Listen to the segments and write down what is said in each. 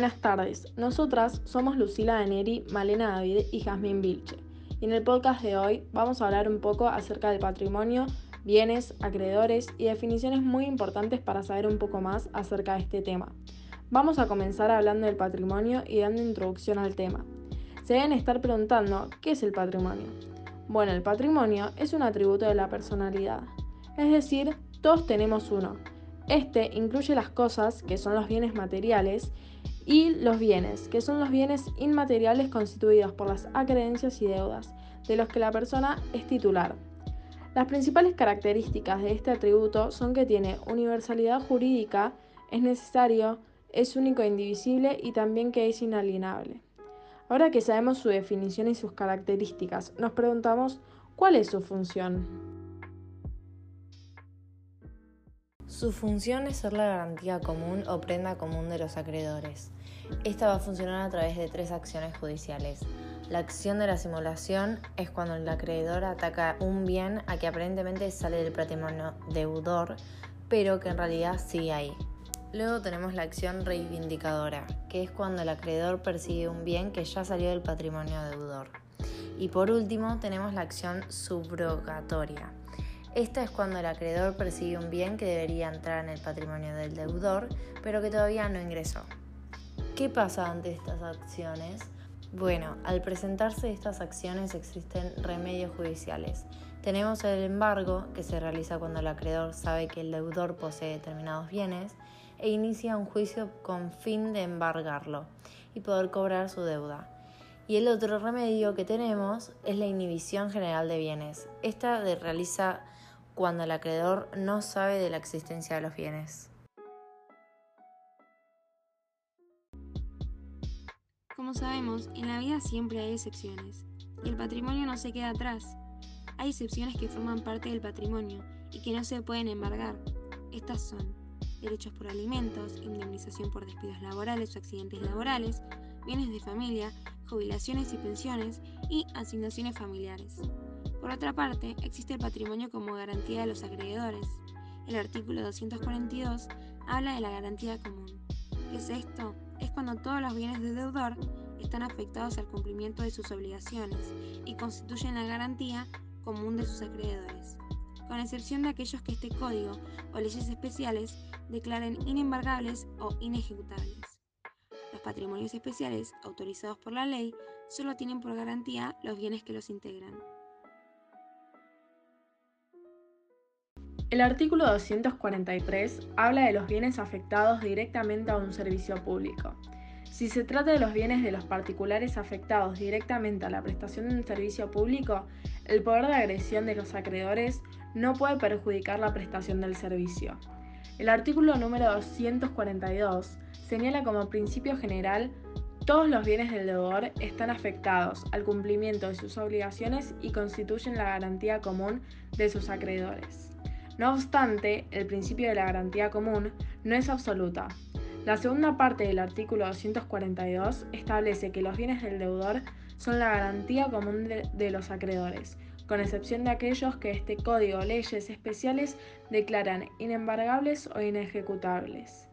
Buenas tardes, nosotras somos Lucila Daneri, Malena David y Jazmín Vilche. Y en el podcast de hoy vamos a hablar un poco acerca del patrimonio, bienes, acreedores y definiciones muy importantes para saber un poco más acerca de este tema. Vamos a comenzar hablando del patrimonio y dando introducción al tema. Se deben estar preguntando, ¿qué es el patrimonio? Bueno, el patrimonio es un atributo de la personalidad, es decir, todos tenemos uno. Este incluye las cosas, que son los bienes materiales, y los bienes, que son los bienes inmateriales constituidos por las acreencias y deudas, de los que la persona es titular. Las principales características de este atributo son que tiene universalidad jurídica, es necesario, es único e indivisible y también que es inalienable. Ahora que sabemos su definición y sus características, nos preguntamos cuál es su función. Su función es ser la garantía común o prenda común de los acreedores. Esta va a funcionar a través de tres acciones judiciales. La acción de la simulación es cuando el acreedor ataca un bien a que aparentemente sale del patrimonio deudor, pero que en realidad sigue ahí. Luego tenemos la acción reivindicadora, que es cuando el acreedor persigue un bien que ya salió del patrimonio deudor. Y por último tenemos la acción subrogatoria. Esta es cuando el acreedor persigue un bien que debería entrar en el patrimonio del deudor, pero que todavía no ingresó. ¿Qué pasa ante estas acciones? Bueno, al presentarse estas acciones existen remedios judiciales. Tenemos el embargo, que se realiza cuando el acreedor sabe que el deudor posee determinados bienes, e inicia un juicio con fin de embargarlo y poder cobrar su deuda. Y el otro remedio que tenemos es la inhibición general de bienes. Esta realiza cuando el acreedor no sabe de la existencia de los bienes. Como sabemos, en la vida siempre hay excepciones, y el patrimonio no se queda atrás. Hay excepciones que forman parte del patrimonio y que no se pueden embargar. Estas son derechos por alimentos, indemnización por despidos laborales o accidentes laborales, bienes de familia, jubilaciones y pensiones y asignaciones familiares. Por otra parte, existe el patrimonio como garantía de los acreedores. El artículo 242 habla de la garantía común. ¿Qué es esto? Es cuando todos los bienes del deudor están afectados al cumplimiento de sus obligaciones y constituyen la garantía común de sus acreedores, con excepción de aquellos que este código o leyes especiales declaren inembargables o inejecutables. Los patrimonios especiales autorizados por la ley solo tienen por garantía los bienes que los integran. El artículo 243 habla de los bienes afectados directamente a un servicio público. Si se trata de los bienes de los particulares afectados directamente a la prestación de un servicio público, el poder de agresión de los acreedores no puede perjudicar la prestación del servicio. El artículo número 242 señala como principio general todos los bienes del deudor están afectados al cumplimiento de sus obligaciones y constituyen la garantía común de sus acreedores. No obstante, el principio de la garantía común no es absoluta. La segunda parte del artículo 242 establece que los bienes del deudor son la garantía común de, los acreedores, con excepción de aquellos que este código o leyes especiales declaran inembargables o inejecutables.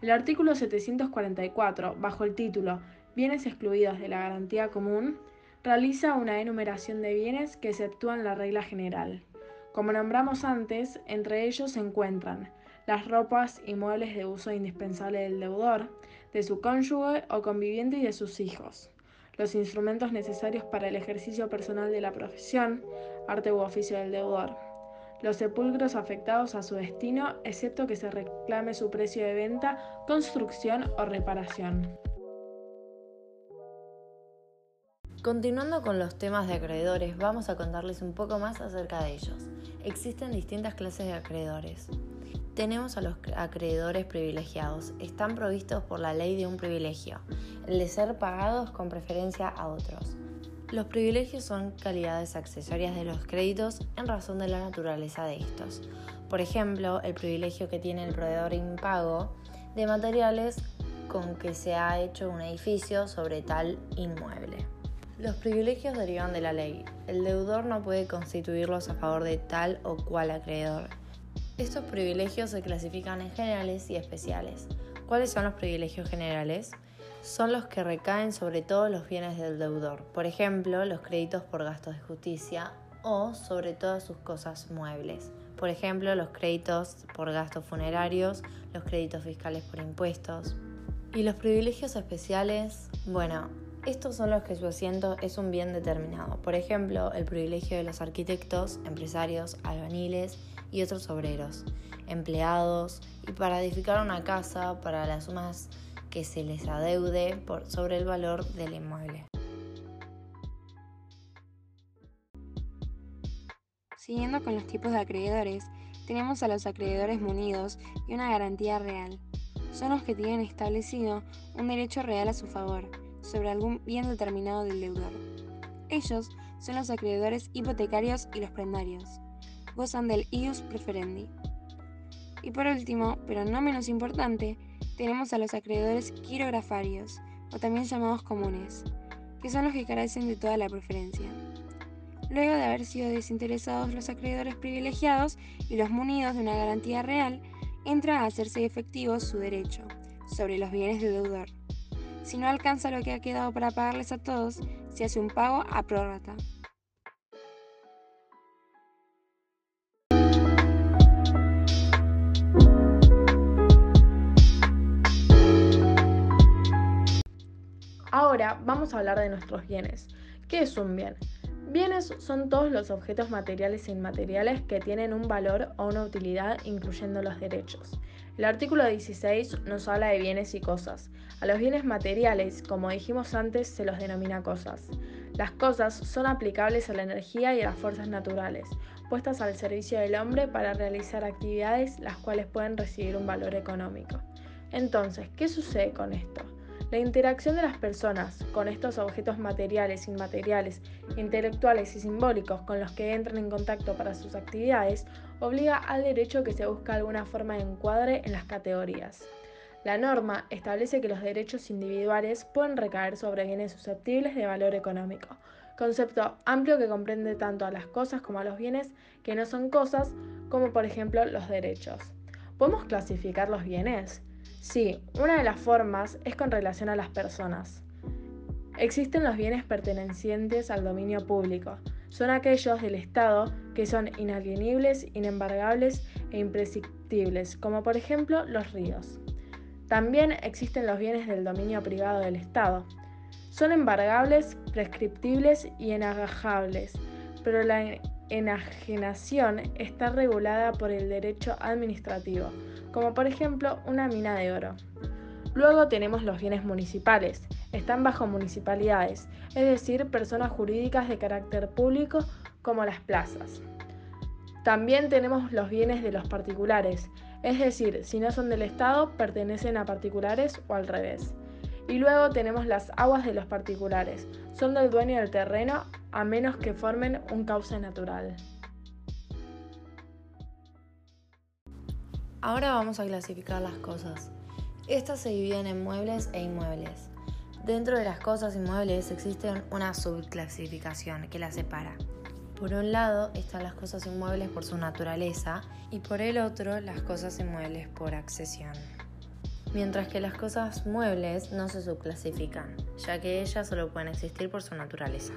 El artículo 744, bajo el título Bienes excluidos de la garantía común, realiza una enumeración de bienes que exceptúan la regla general. Como nombramos antes, entre ellos se encuentran las ropas y muebles de uso indispensable del deudor, de su cónyuge o conviviente y de sus hijos los instrumentos necesarios para el ejercicio personal de la profesión, arte u oficio del deudor, los sepulcros afectados a su destino, excepto que se reclame su precio de venta, construcción o reparación. Continuando con los temas de acreedores, vamos a contarles un poco más acerca de ellos. Existen distintas clases de acreedores. Tenemos a los acreedores privilegiados. Están provistos por la ley de un privilegio, el de ser pagados con preferencia a otros. Los privilegios son calidades accesorias de los créditos en razón de la naturaleza de estos. Por ejemplo, el privilegio que tiene el proveedor impago de materiales con que se ha hecho un edificio sobre tal inmueble. Los privilegios derivan de la ley. El deudor no puede constituirlos a favor de tal o cual acreedor. Estos privilegios se clasifican en generales y especiales. ¿Cuáles son los privilegios generales? son los que recaen sobre todos los bienes del deudor, por ejemplo, los créditos por gastos de justicia o sobre todas sus cosas muebles, por ejemplo, los créditos por gastos funerarios, los créditos fiscales por impuestos. Y los privilegios especiales, bueno, estos son los que su asiento es un bien determinado. Por ejemplo, el privilegio de los arquitectos, empresarios, albaniles y otros obreros, empleados y para edificar una casa para las sumas que se les adeude por sobre el valor del inmueble. Siguiendo con los tipos de acreedores, tenemos a los acreedores munidos y una garantía real. Son los que tienen establecido un derecho real a su favor sobre algún bien determinado del deudor. Ellos son los acreedores hipotecarios y los prendarios. Gozan del ius preferendi. Y por último, pero no menos importante, tenemos a los acreedores quirografarios, o también llamados comunes, que son los que carecen de toda la preferencia. Luego de haber sido desinteresados los acreedores privilegiados y los munidos de una garantía real, entra a hacerse efectivo su derecho sobre los bienes del deudor. Si no alcanza lo que ha quedado para pagarles a todos, se hace un pago a prórrata. Ahora vamos a hablar de nuestros bienes. ¿Qué es un bien? Bienes son todos los objetos materiales e inmateriales que tienen un valor o una utilidad, incluyendo los derechos. El artículo 16 nos habla de bienes y cosas. A los bienes materiales, como dijimos antes, se los denomina cosas. Las cosas son aplicables a la energía y a las fuerzas naturales, puestas al servicio del hombre para realizar actividades las cuales pueden recibir un valor económico. Entonces, ¿qué sucede con esto? La interacción de las personas con estos objetos materiales, inmateriales, intelectuales y simbólicos con los que entran en contacto para sus actividades obliga al derecho que se busca alguna forma de encuadre en las categorías. La norma establece que los derechos individuales pueden recaer sobre bienes susceptibles de valor económico, concepto amplio que comprende tanto a las cosas como a los bienes que no son cosas, como por ejemplo los derechos. ¿Podemos clasificar los bienes? Sí, una de las formas es con relación a las personas. Existen los bienes pertenecientes al dominio público. Son aquellos del Estado que son inalienibles, inembargables e imprescriptibles, como por ejemplo los ríos. También existen los bienes del dominio privado del Estado. Son embargables, prescriptibles y enagajables, pero la enajenación está regulada por el derecho administrativo como por ejemplo una mina de oro. Luego tenemos los bienes municipales. Están bajo municipalidades, es decir, personas jurídicas de carácter público como las plazas. También tenemos los bienes de los particulares, es decir, si no son del Estado, pertenecen a particulares o al revés. Y luego tenemos las aguas de los particulares, son del dueño del terreno a menos que formen un cauce natural. Ahora vamos a clasificar las cosas. Estas se dividen en muebles e inmuebles. Dentro de las cosas inmuebles existe una subclasificación que las separa. Por un lado están las cosas inmuebles por su naturaleza y por el otro las cosas inmuebles por accesión. Mientras que las cosas muebles no se subclasifican, ya que ellas solo pueden existir por su naturaleza.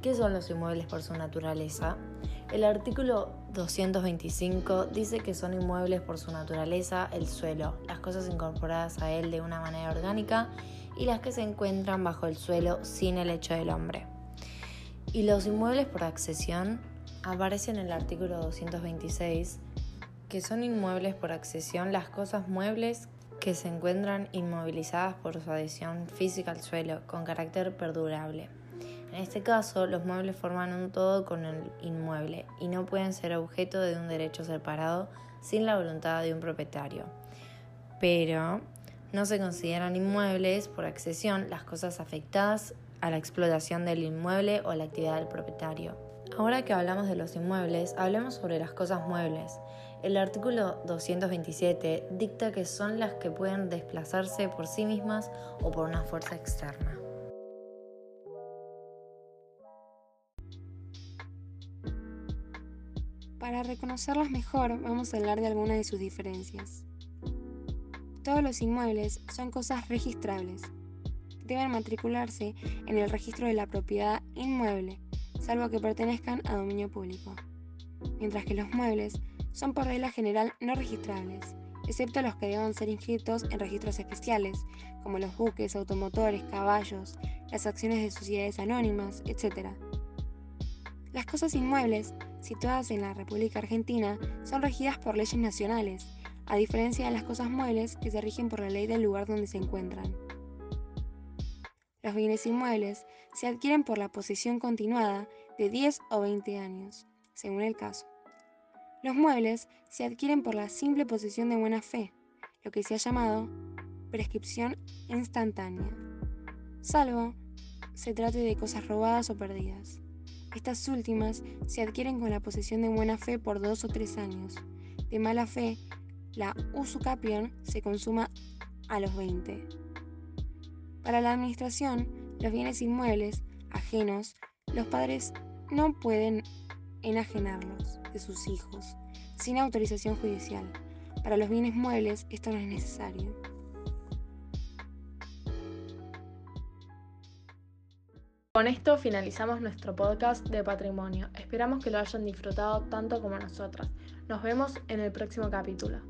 ¿Qué son los inmuebles por su naturaleza? El artículo 225 dice que son inmuebles por su naturaleza el suelo, las cosas incorporadas a él de una manera orgánica y las que se encuentran bajo el suelo sin el hecho del hombre. Y los inmuebles por accesión aparecen en el artículo 226 que son inmuebles por accesión las cosas muebles que se encuentran inmovilizadas por su adhesión física al suelo con carácter perdurable. En este caso, los muebles forman un todo con el inmueble y no pueden ser objeto de un derecho separado sin la voluntad de un propietario. Pero no se consideran inmuebles por accesión las cosas afectadas a la explotación del inmueble o la actividad del propietario. Ahora que hablamos de los inmuebles, hablemos sobre las cosas muebles. El artículo 227 dicta que son las que pueden desplazarse por sí mismas o por una fuerza externa. Para reconocerlas mejor, vamos a hablar de algunas de sus diferencias. Todos los inmuebles son cosas registrables. deben matricularse en el registro de la propiedad inmueble, salvo que pertenezcan a dominio público, mientras que los muebles son por regla general no registrables, excepto los que deban ser inscritos en registros especiales, como los buques, automotores, caballos, las acciones de sociedades anónimas, etc. Las cosas inmuebles, situadas en la República Argentina, son regidas por leyes nacionales, a diferencia de las cosas muebles que se rigen por la ley del lugar donde se encuentran. Los bienes inmuebles se adquieren por la posesión continuada de 10 o 20 años, según el caso. Los muebles se adquieren por la simple posesión de buena fe, lo que se ha llamado prescripción instantánea, salvo se trate de cosas robadas o perdidas. Estas últimas se adquieren con la posesión de buena fe por dos o tres años. De mala fe, la usucapión se consuma a los 20. Para la administración, los bienes inmuebles ajenos, los padres no pueden enajenarlos sus hijos sin autorización judicial. Para los bienes muebles esto no es necesario. Con esto finalizamos nuestro podcast de patrimonio. Esperamos que lo hayan disfrutado tanto como nosotras. Nos vemos en el próximo capítulo.